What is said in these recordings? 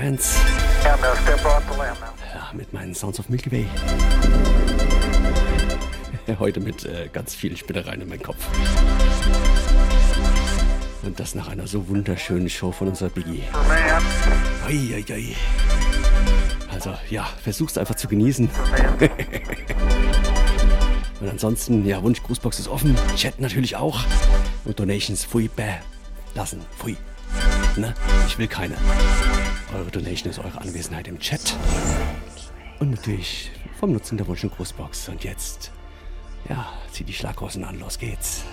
Trance. Ja, mit meinen Sounds of Milky Way. Heute mit äh, ganz vielen Spinnereien in meinem Kopf. Und das nach einer so wunderschönen Show von unserer Biggie. Oi, oi, oi. Also ja, versuch's einfach zu genießen. Und ansonsten, ja, Wunsch, Grußbox ist offen. Chat natürlich auch. Und Donations, fui, bäh. Lassen, pfui. Ne? Ich will keine. Eure Donation ist eure Anwesenheit im Chat. Und natürlich vom Nutzen der Wunsch- und Grußbox. Und jetzt, ja, zieh die Schlaghosen an, los geht's.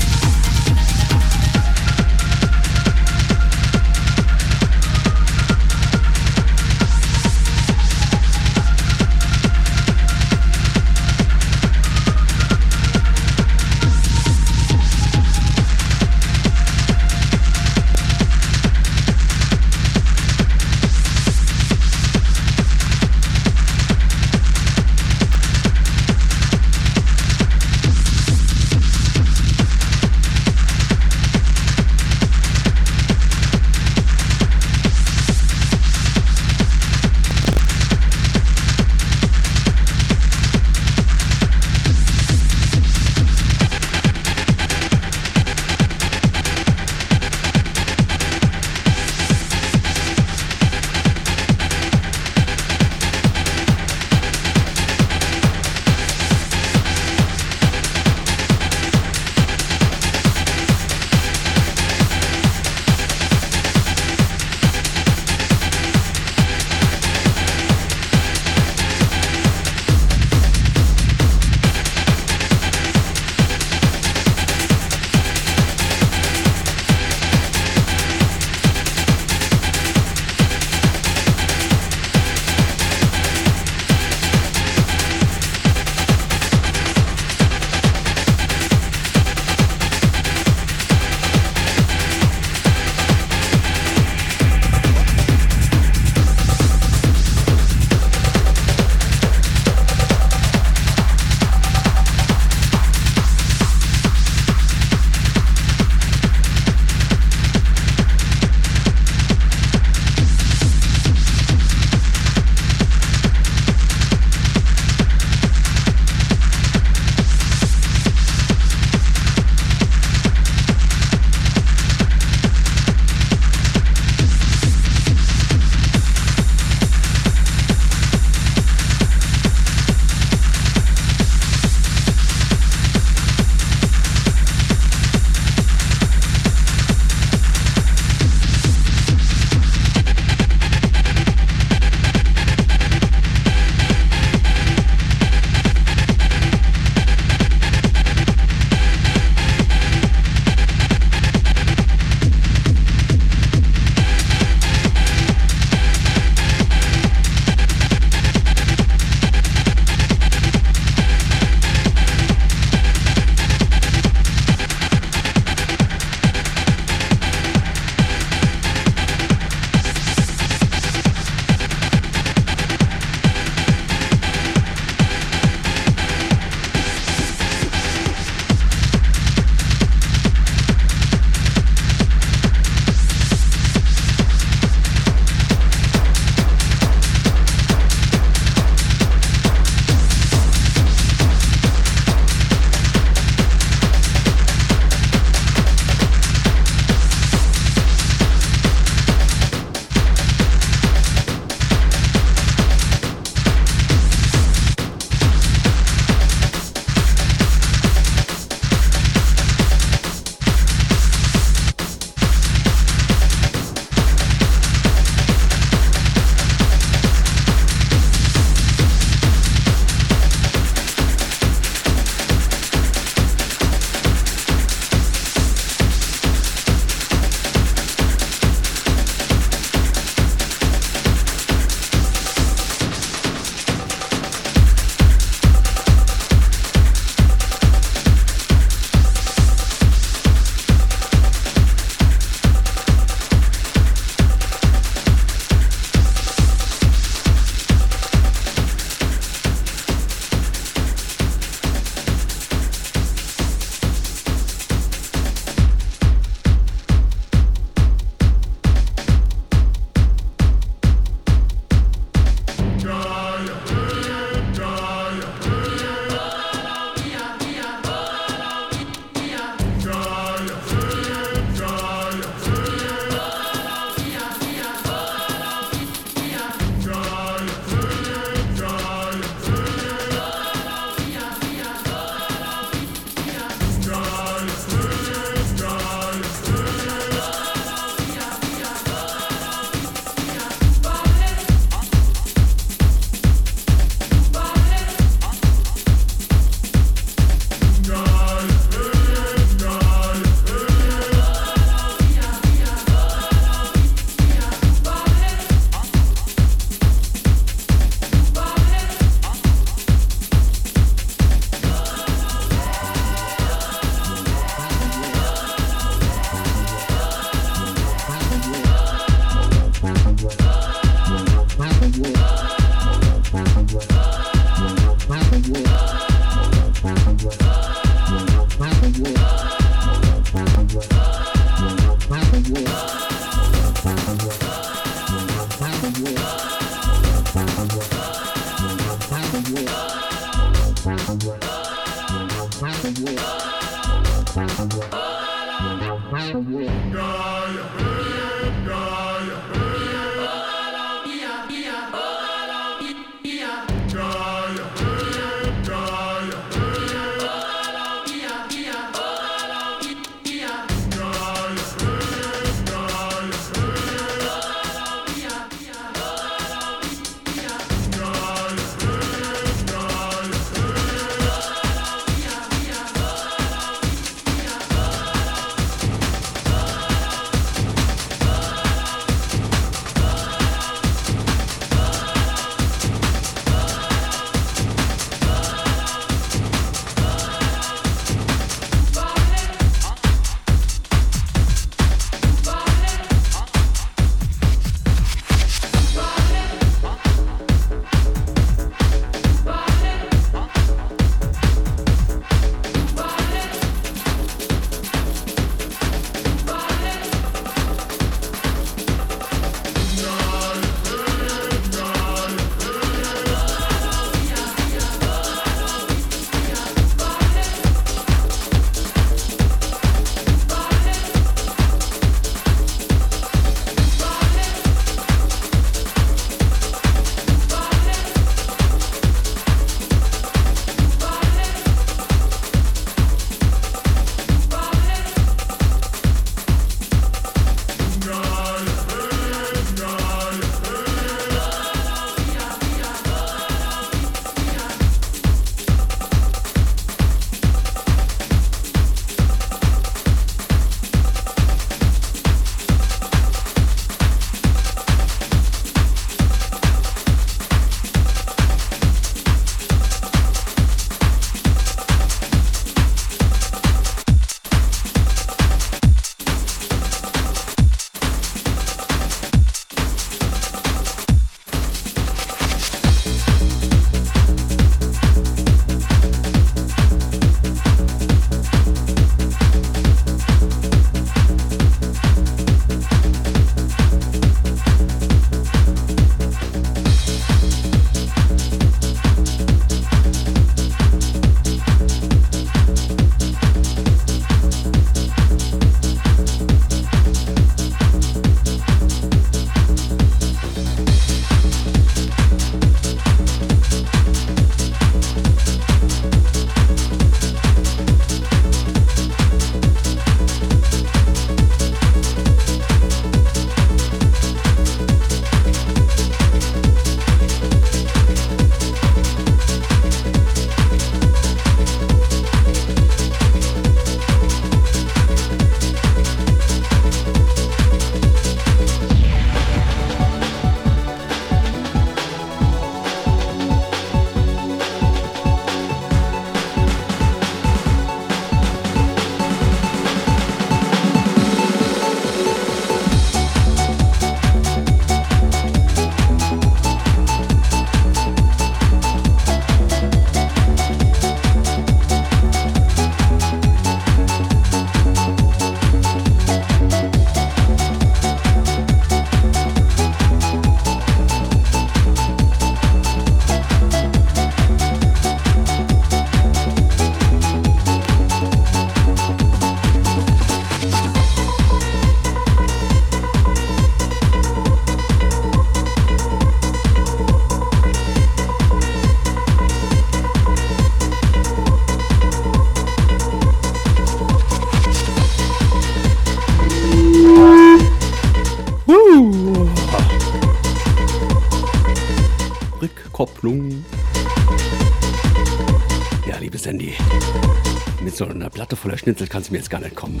Schnitzel kannst du mir jetzt gar nicht kommen.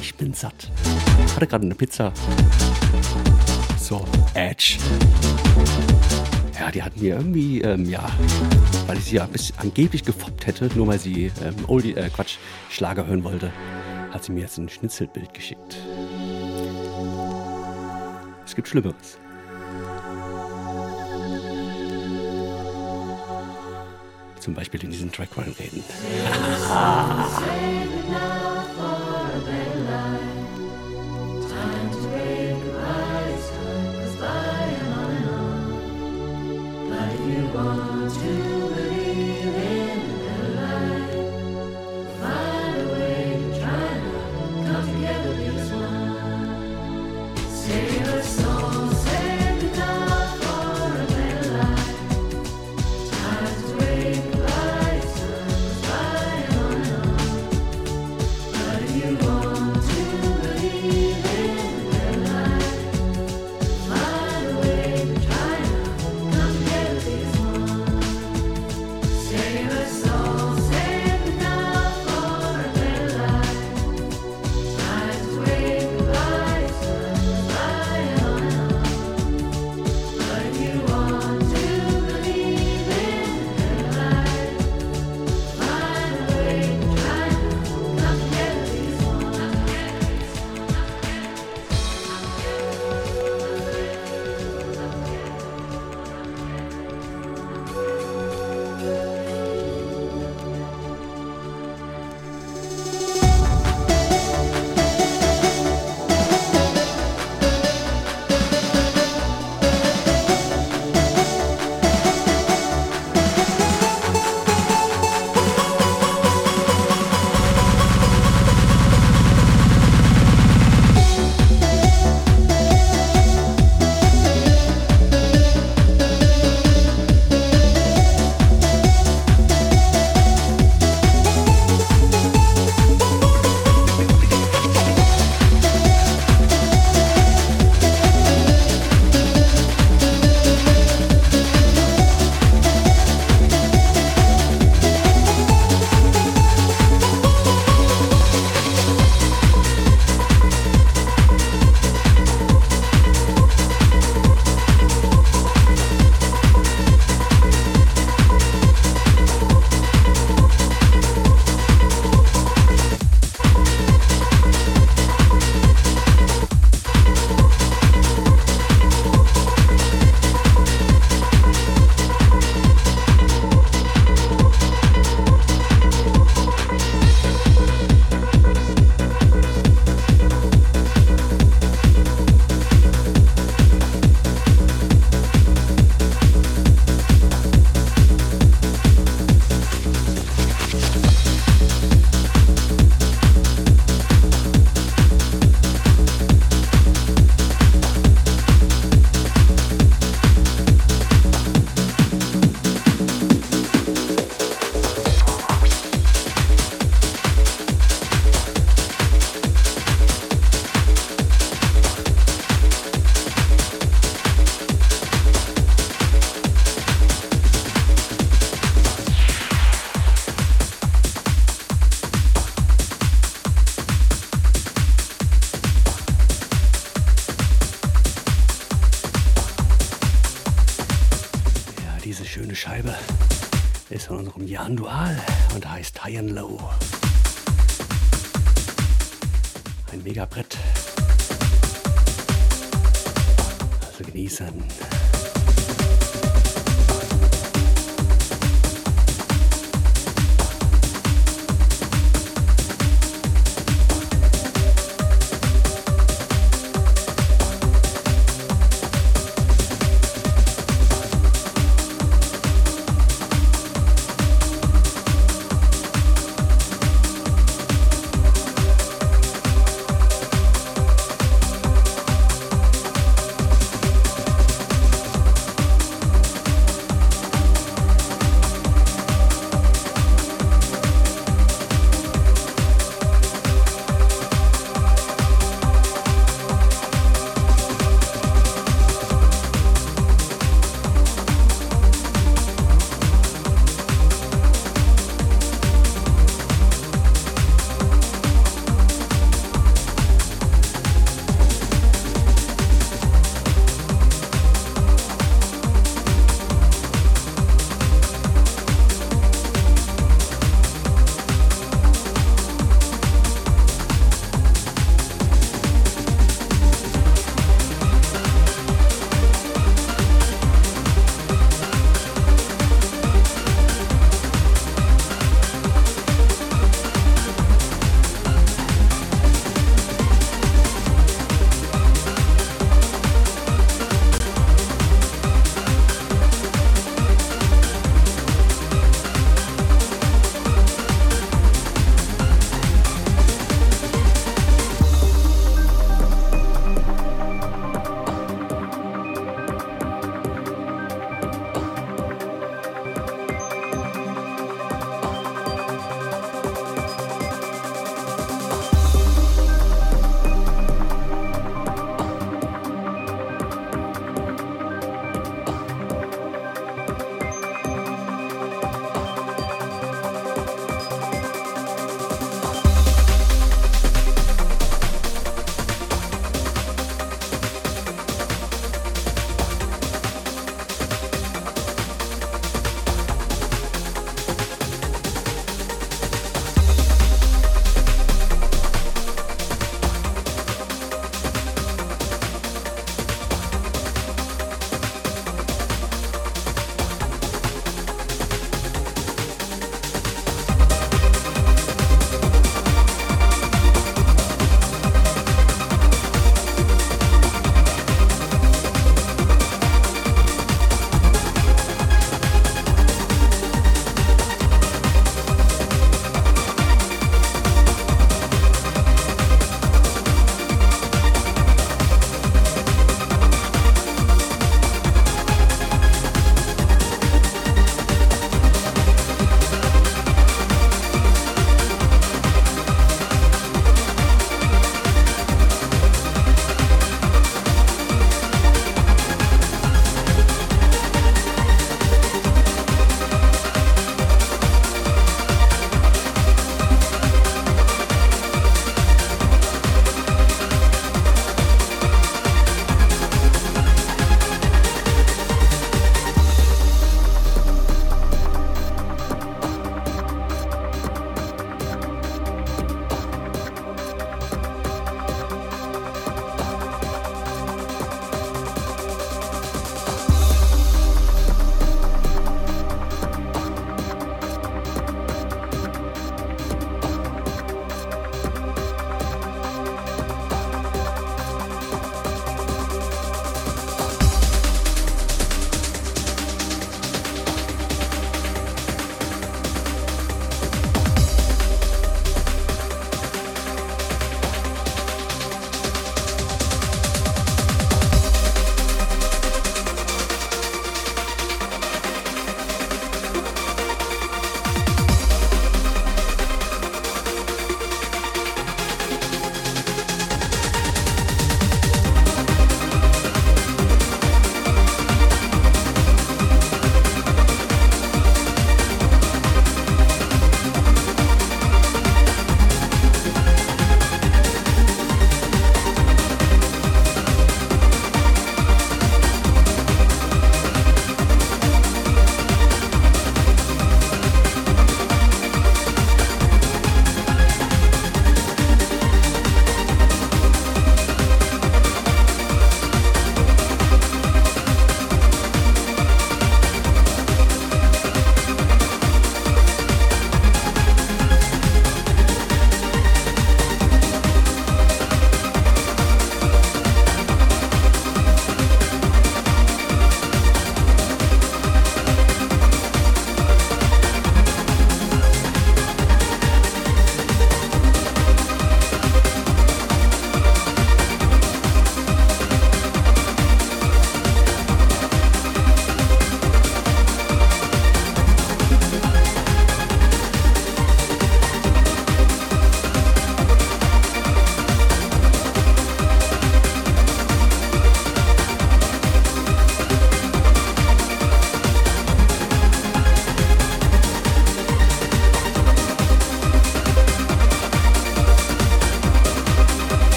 Ich bin satt. Hatte gerade eine Pizza. So, Edge. Ja, die hatten mir irgendwie, ähm, ja, weil ich sie ja bis angeblich gefoppt hätte, nur weil sie ähm, Oldie, äh, Quatsch, Schlager hören wollte, hat sie mir jetzt ein Schnitzelbild geschickt. Es gibt Schlimmeres. Zum Beispiel in diesem Track reinreden.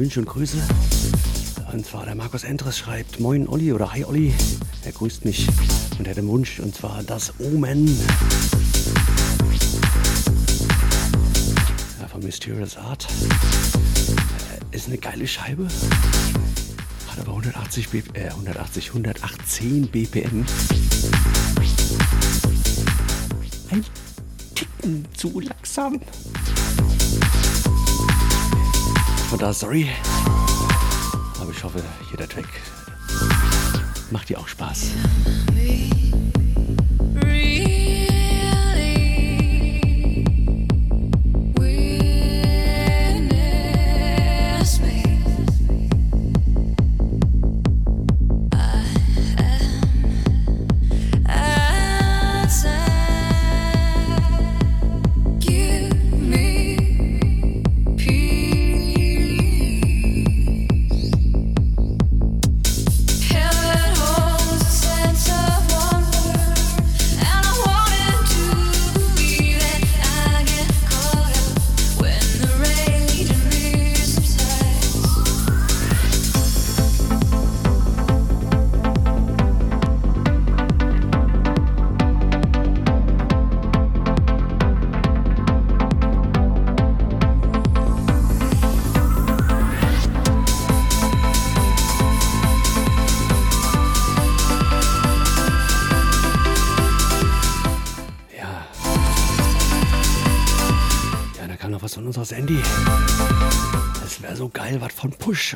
Wünsche und Grüße. Und zwar der Markus Endres schreibt Moin Olli oder Hi Olli. Er grüßt mich und hat einen Wunsch und zwar das Omen. Ja, von Mysterious Art. Äh, ist eine geile Scheibe. Hat aber 180, B äh, 180, 118 BPM. Ein Ticken zu langsam. Von da sorry. Aber ich hoffe, jeder Track macht dir auch Spaß.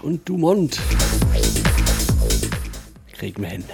Und Dumont. Kriegen wir hin.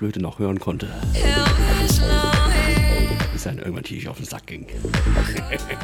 Panflöte noch hören konnte, bis dann irgendwann tief auf den Sack ging.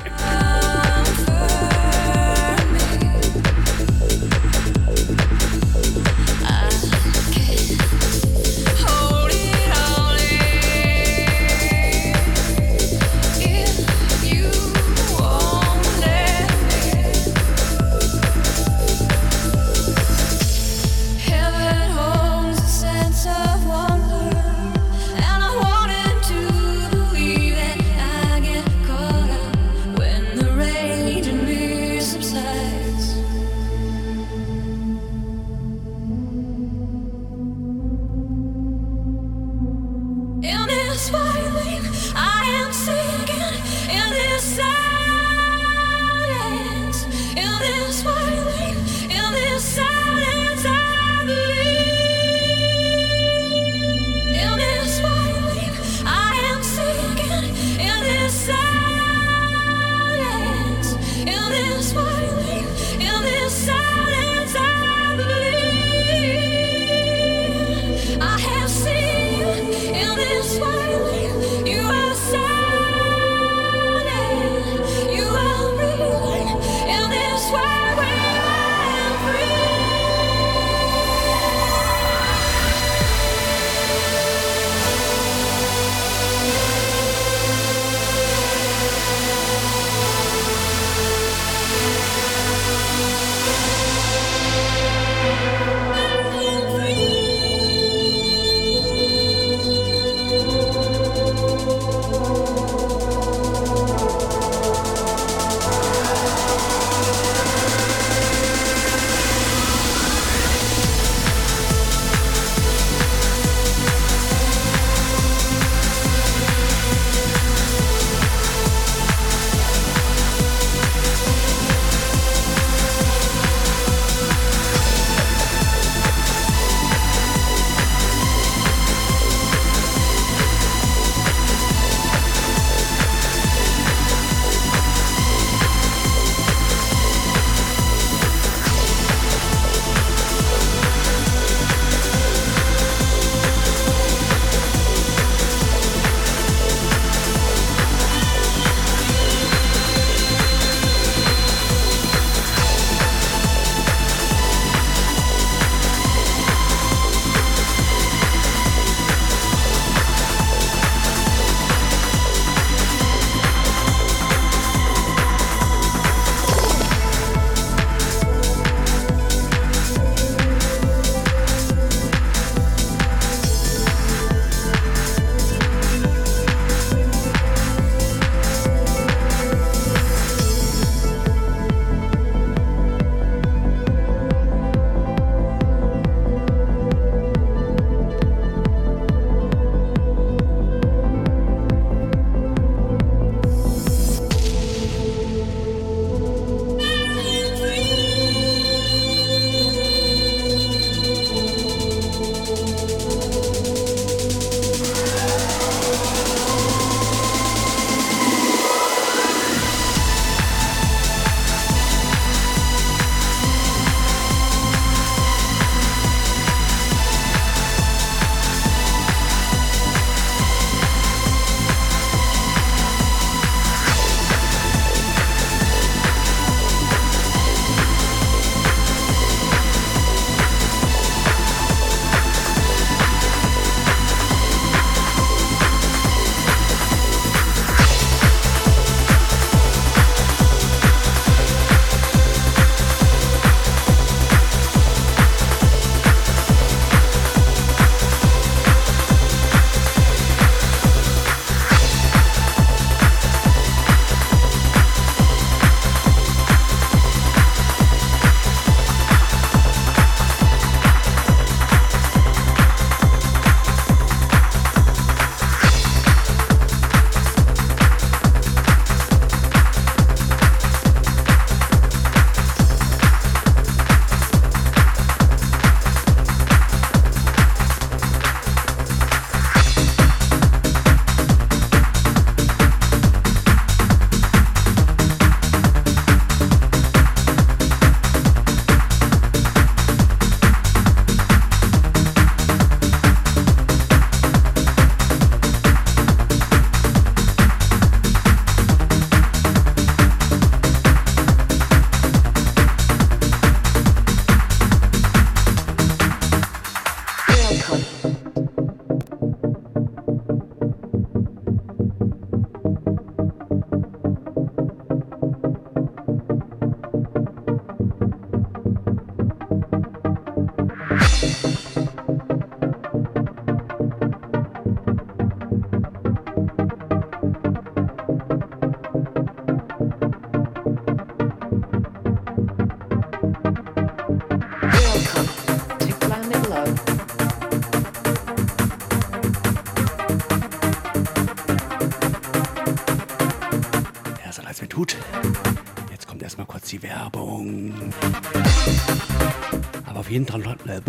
Fall.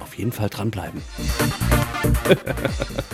Auf jeden Fall dranbleiben.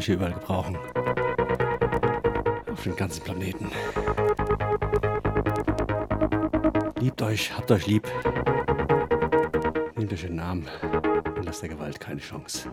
ich, hier überall gebrauchen. Auf dem ganzen Planeten. Liebt euch, habt euch lieb. Nehmt euch den Arm und lasst der Gewalt keine Chance.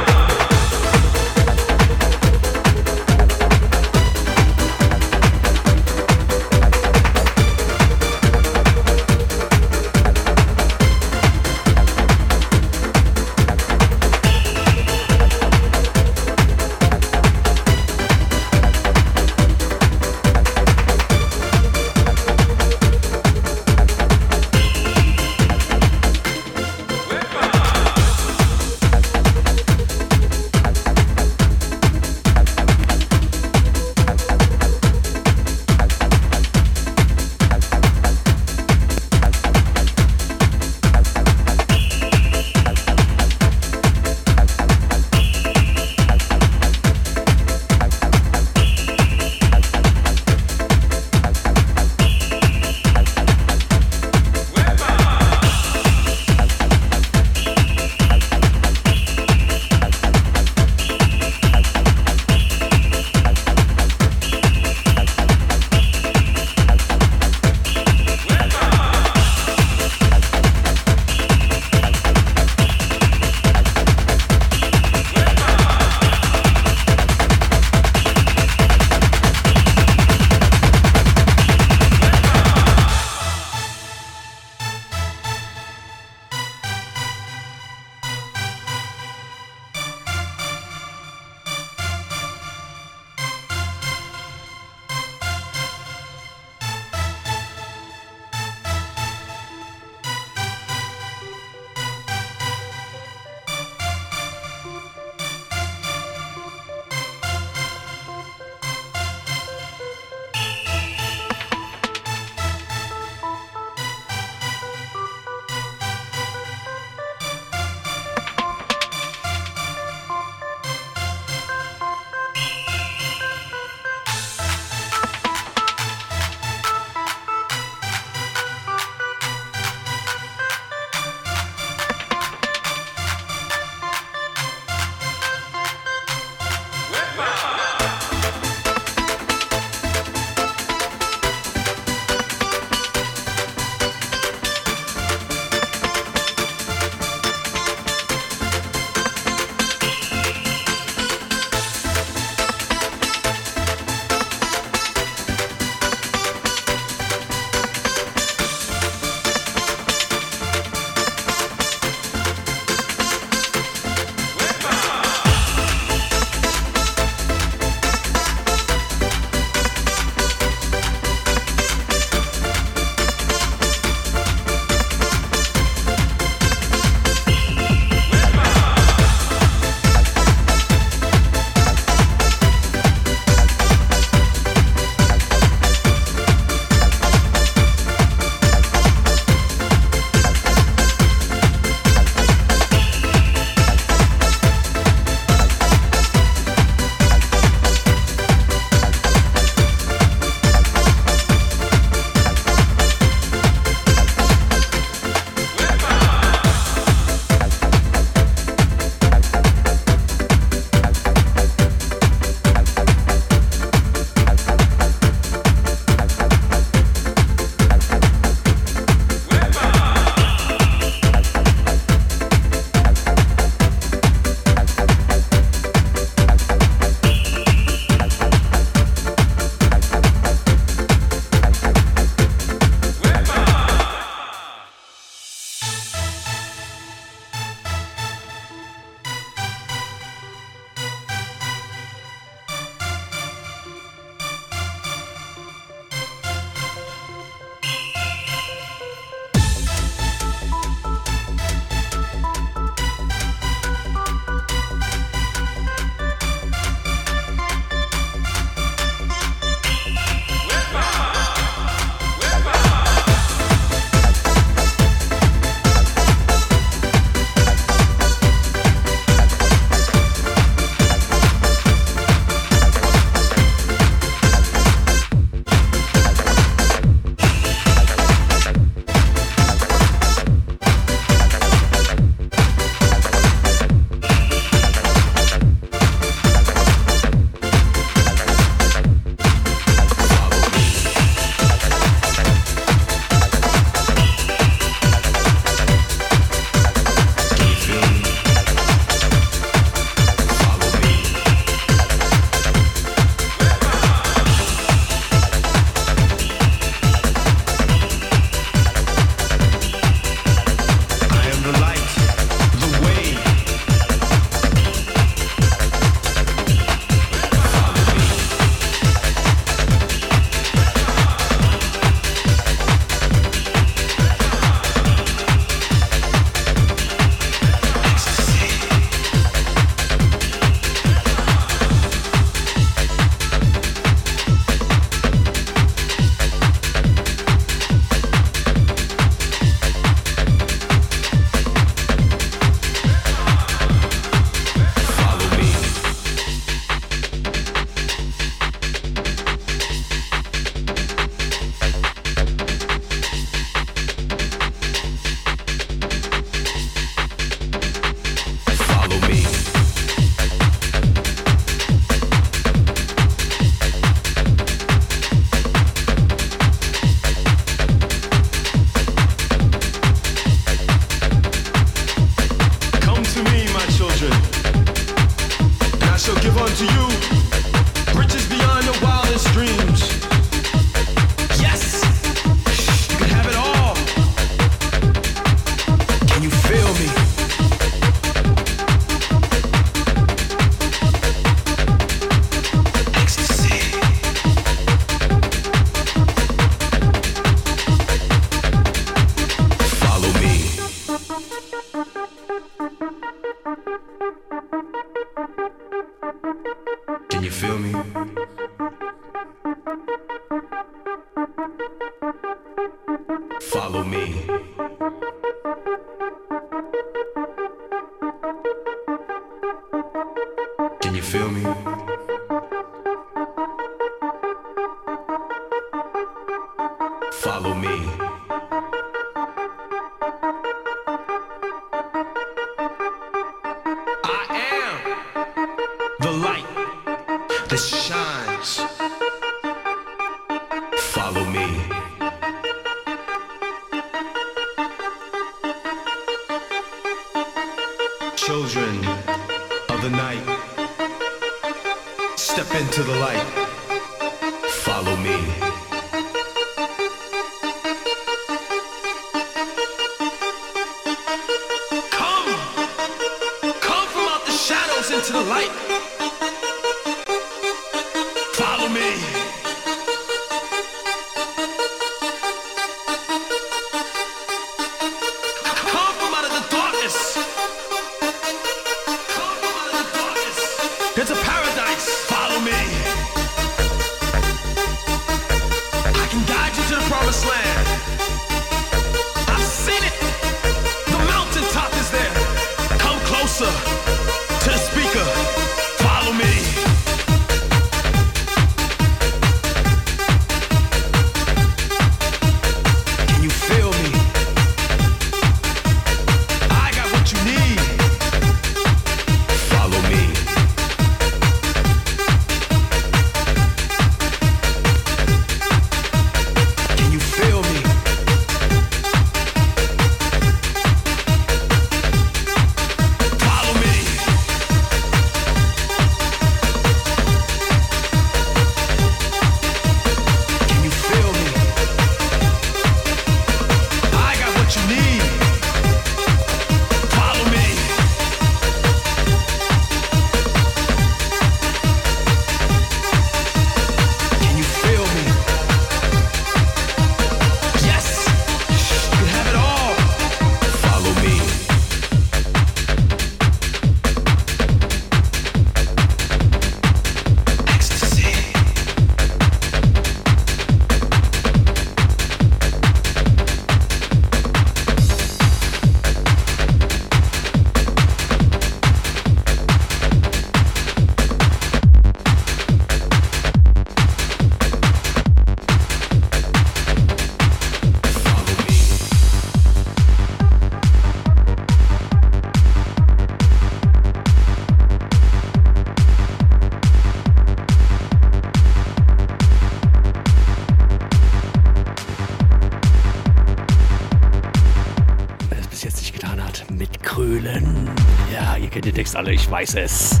alle, ich weiß es.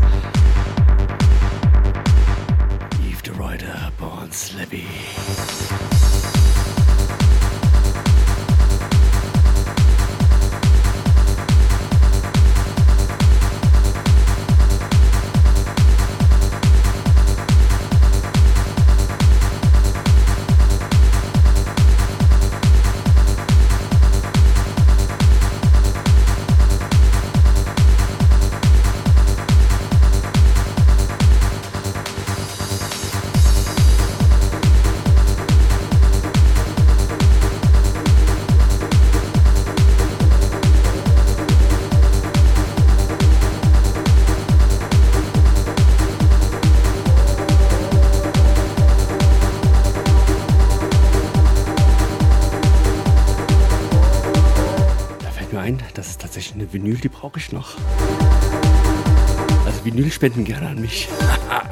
Vinyl, die brauche ich noch. Also Vinyl spenden gerne an mich.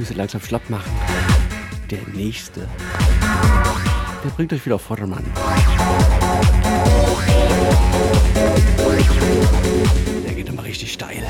Füße langsam schlapp machen. Der nächste. Der bringt euch wieder auf Vordermann. Der geht immer richtig steil.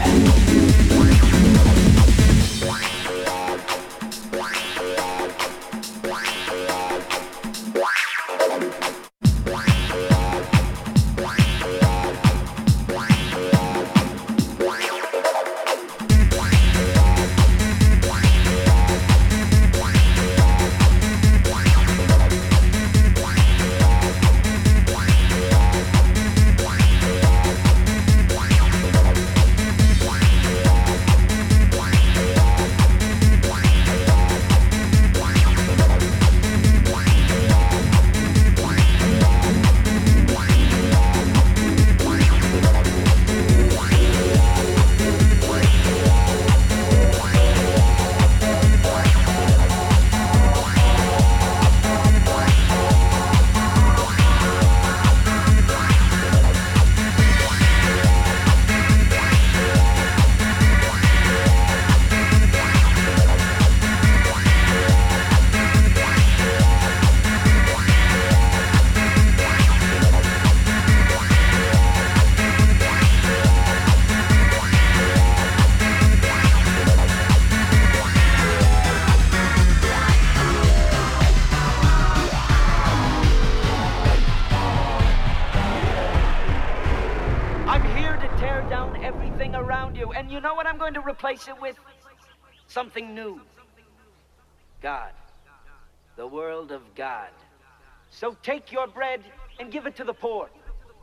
Bread and give it to the poor.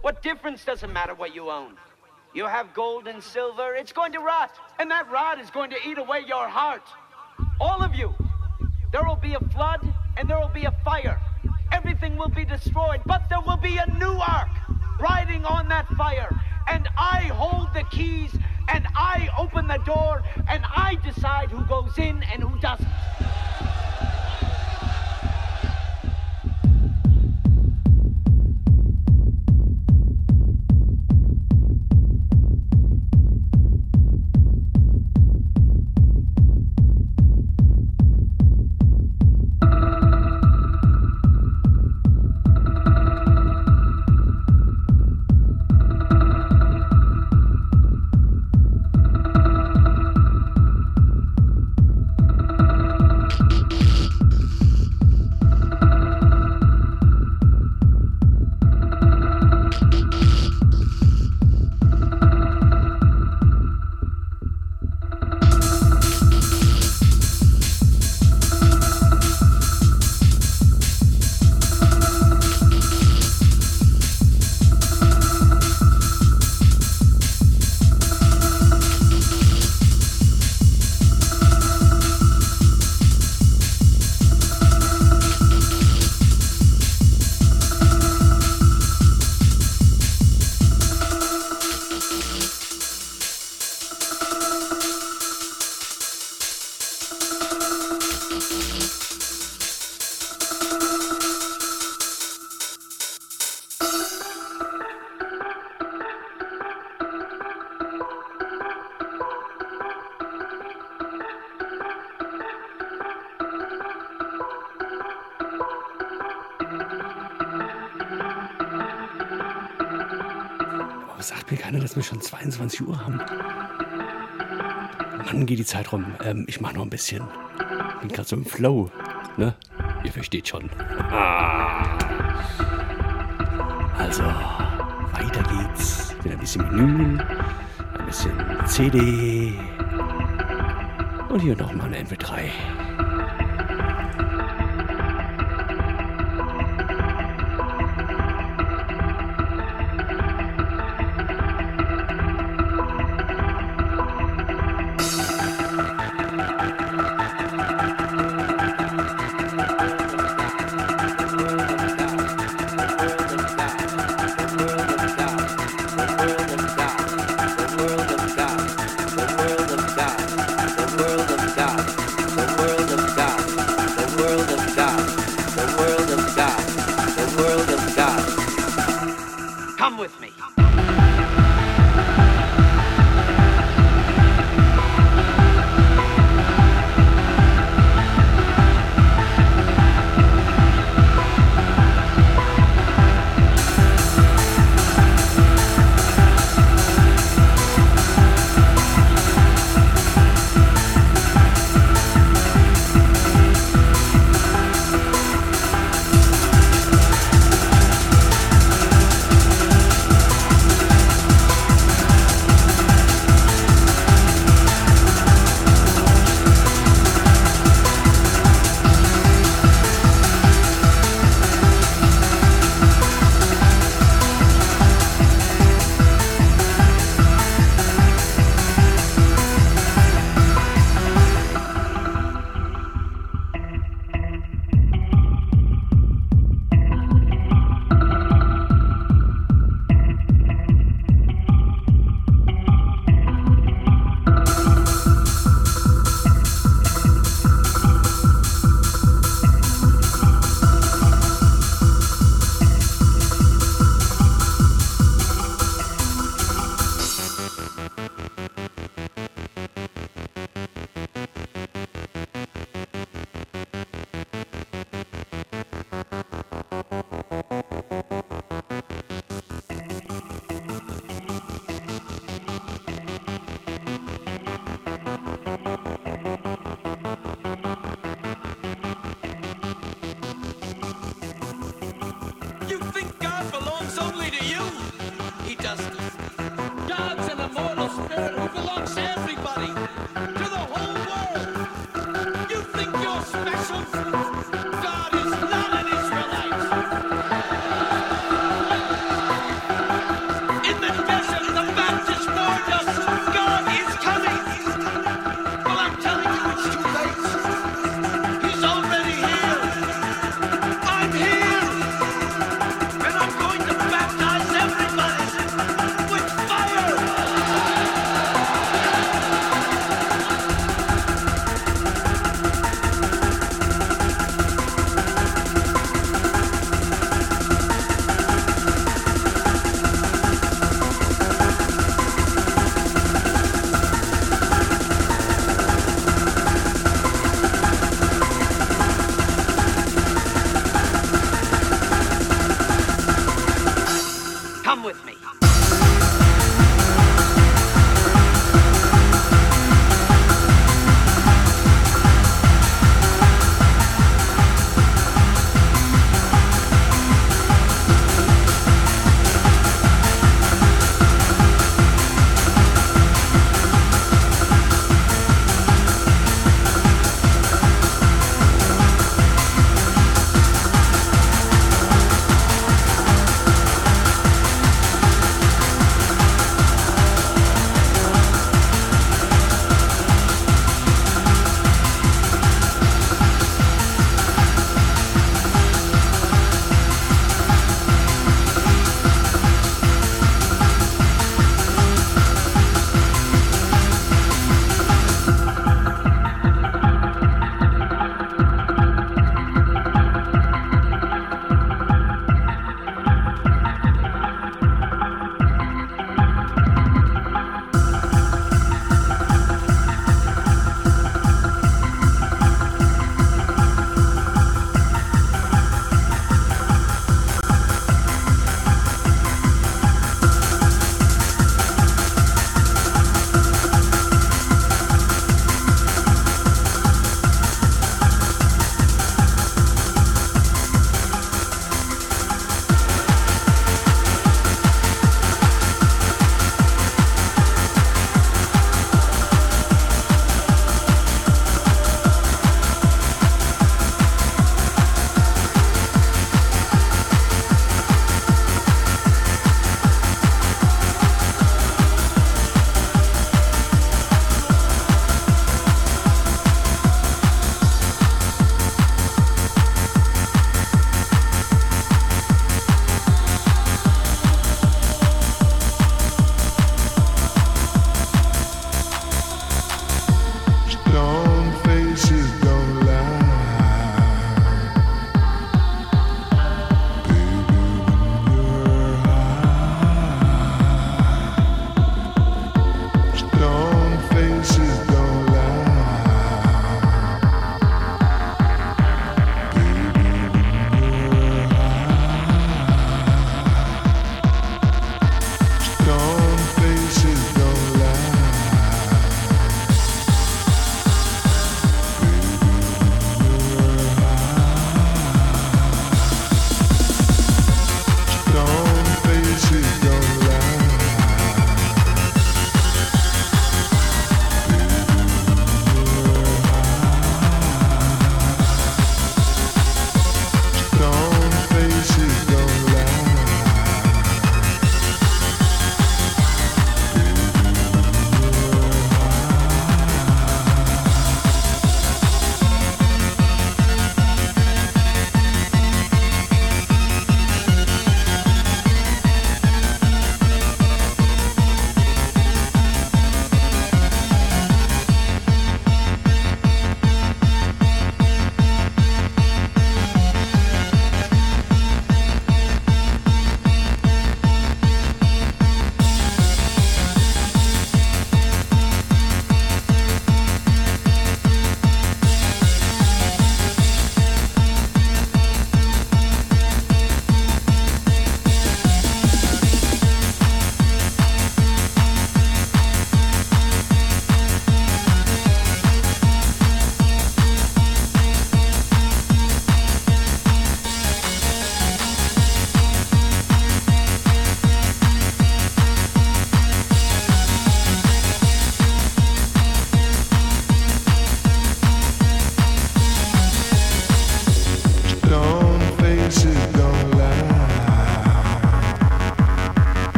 What difference does it matter what you own? You have gold and silver, it's going to rot. And that rot is going to eat away your heart. All of you. There will be a flood and there will be a fire. Everything will be destroyed, but there will be a new ark riding on that fire. And I hold the keys and I open the door and I decide who goes in and who doesn't. 23 Uhr haben. Mann, geht die Zeit rum. Ähm, ich mache noch ein bisschen. Bin gerade so im Flow. Ne? Ihr versteht schon. Ah. Also, weiter geht's. Mit ein bisschen Menü, ein bisschen CD und hier nochmal eine MP3.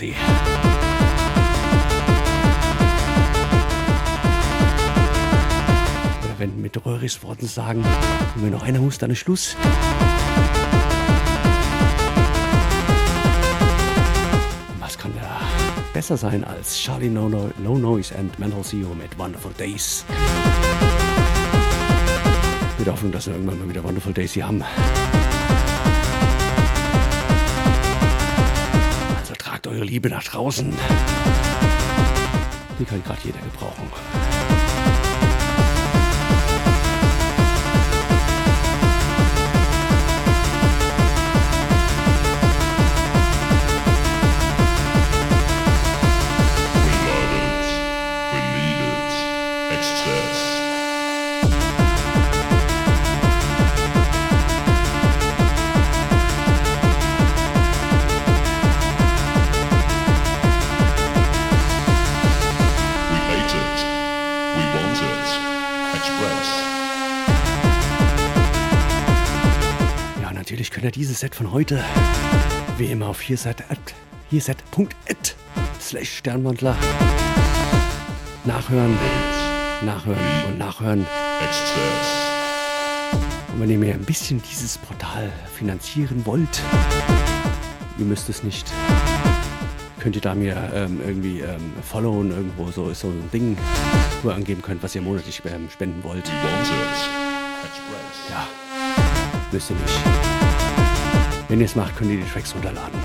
Quasi. Oder wenn mit Röhrichs Worten sagen, wenn noch einer muss, dann ist Schluss. Was kann da besser sein als Charlie No, no, no Noise and Mental CEO mit Wonderful Days? Mit der Hoffnung, dass wir irgendwann mal wieder Wonderful Days hier haben. Liebe nach draußen. Die kann gerade jeder gebrauchen. Set von heute wie immer auf hierset.at slash Sternwandler nachhören, nachhören und nachhören. Und wenn ihr mir ein bisschen dieses Portal finanzieren wollt, ihr müsst es nicht, könnt ihr da mir ähm, irgendwie ähm, followen, irgendwo so ist so ein Ding, wo ihr angeben könnt, was ihr monatlich ähm, spenden wollt. Ja, müsst ihr nicht. Wenn ihr es macht, könnt ihr die Tracks runterladen.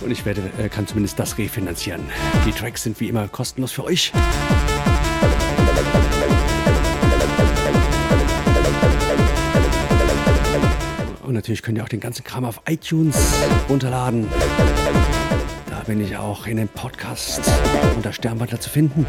Und ich werde, äh, kann zumindest das refinanzieren. Die Tracks sind wie immer kostenlos für euch. Und natürlich könnt ihr auch den ganzen Kram auf iTunes runterladen. Da bin ich auch in dem Podcast unter Sternwandler zu finden.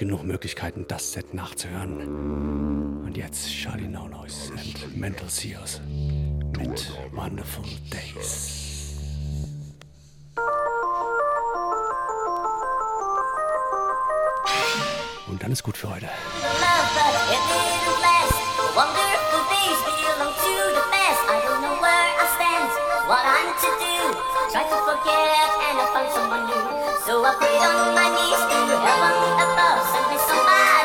Genug Möglichkeiten, das Set nachzuhören. Und jetzt Charlie No Noise and Mental Sears mit Wonderful Days. Und dann ist gut für heute. Do. Try to forget and I found someone new. So I prayed on my knees to heaven above. Send me somebody,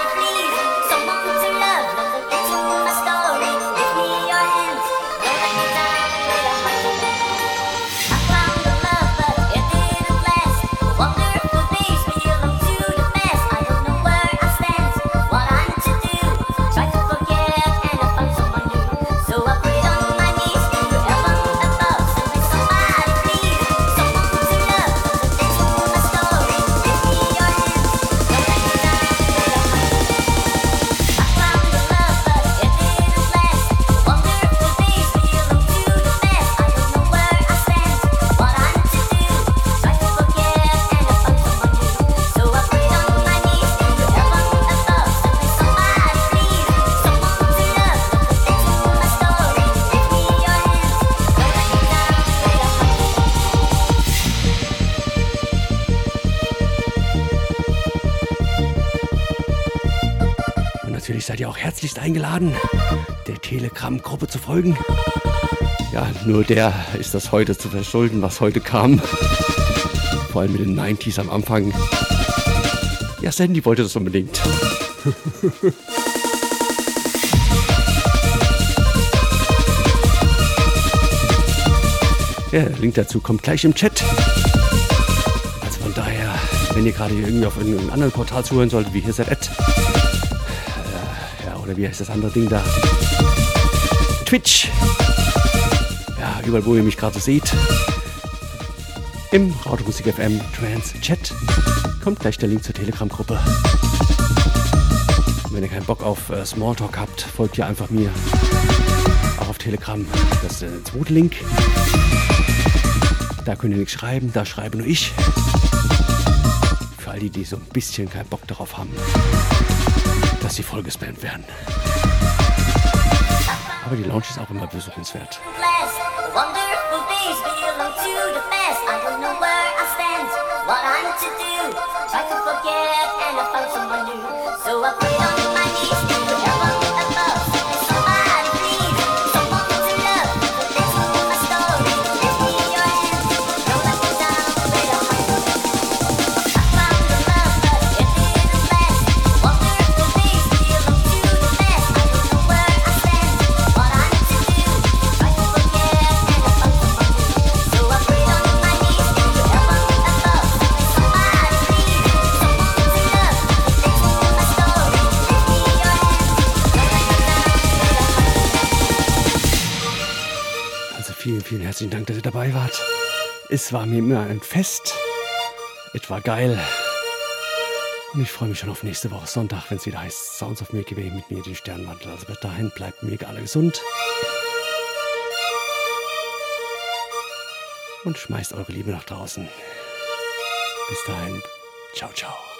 herzlichst eingeladen, der Telegram-Gruppe zu folgen. Ja, nur der ist das heute zu verschulden, was heute kam. Vor allem mit den 90s am Anfang. Ja, Sandy wollte das unbedingt. ja, der Link dazu kommt gleich im Chat. Also von daher, wenn ihr gerade irgendwie auf irgendeinem anderen Portal zuhören solltet, wie hier seid, oder wie heißt das andere Ding da? Twitch. Ja, überall, wo ihr mich gerade seht. Im Radiomusik FM Trans Chat kommt gleich der Link zur Telegram-Gruppe. Wenn ihr keinen Bock auf äh, Smalltalk habt, folgt ihr einfach mir. Auch auf Telegram. Das ist der zweite Link. Da könnt ihr nichts schreiben, da schreibe nur ich. Für all die, die so ein bisschen keinen Bock darauf haben, dass sie vollgespammt werden. Aber die Lounge ist auch immer besuchenswert. Try to forget and I found someone new. So I prayed on my knees Es war mir immer ein Fest. Es war geil. Und ich freue mich schon auf nächste Woche Sonntag, wenn es wieder heißt Sounds of Milky Way mit mir, den Sternwandel. Also bis dahin bleibt mega alle gesund. Und schmeißt eure Liebe nach draußen. Bis dahin. Ciao, ciao.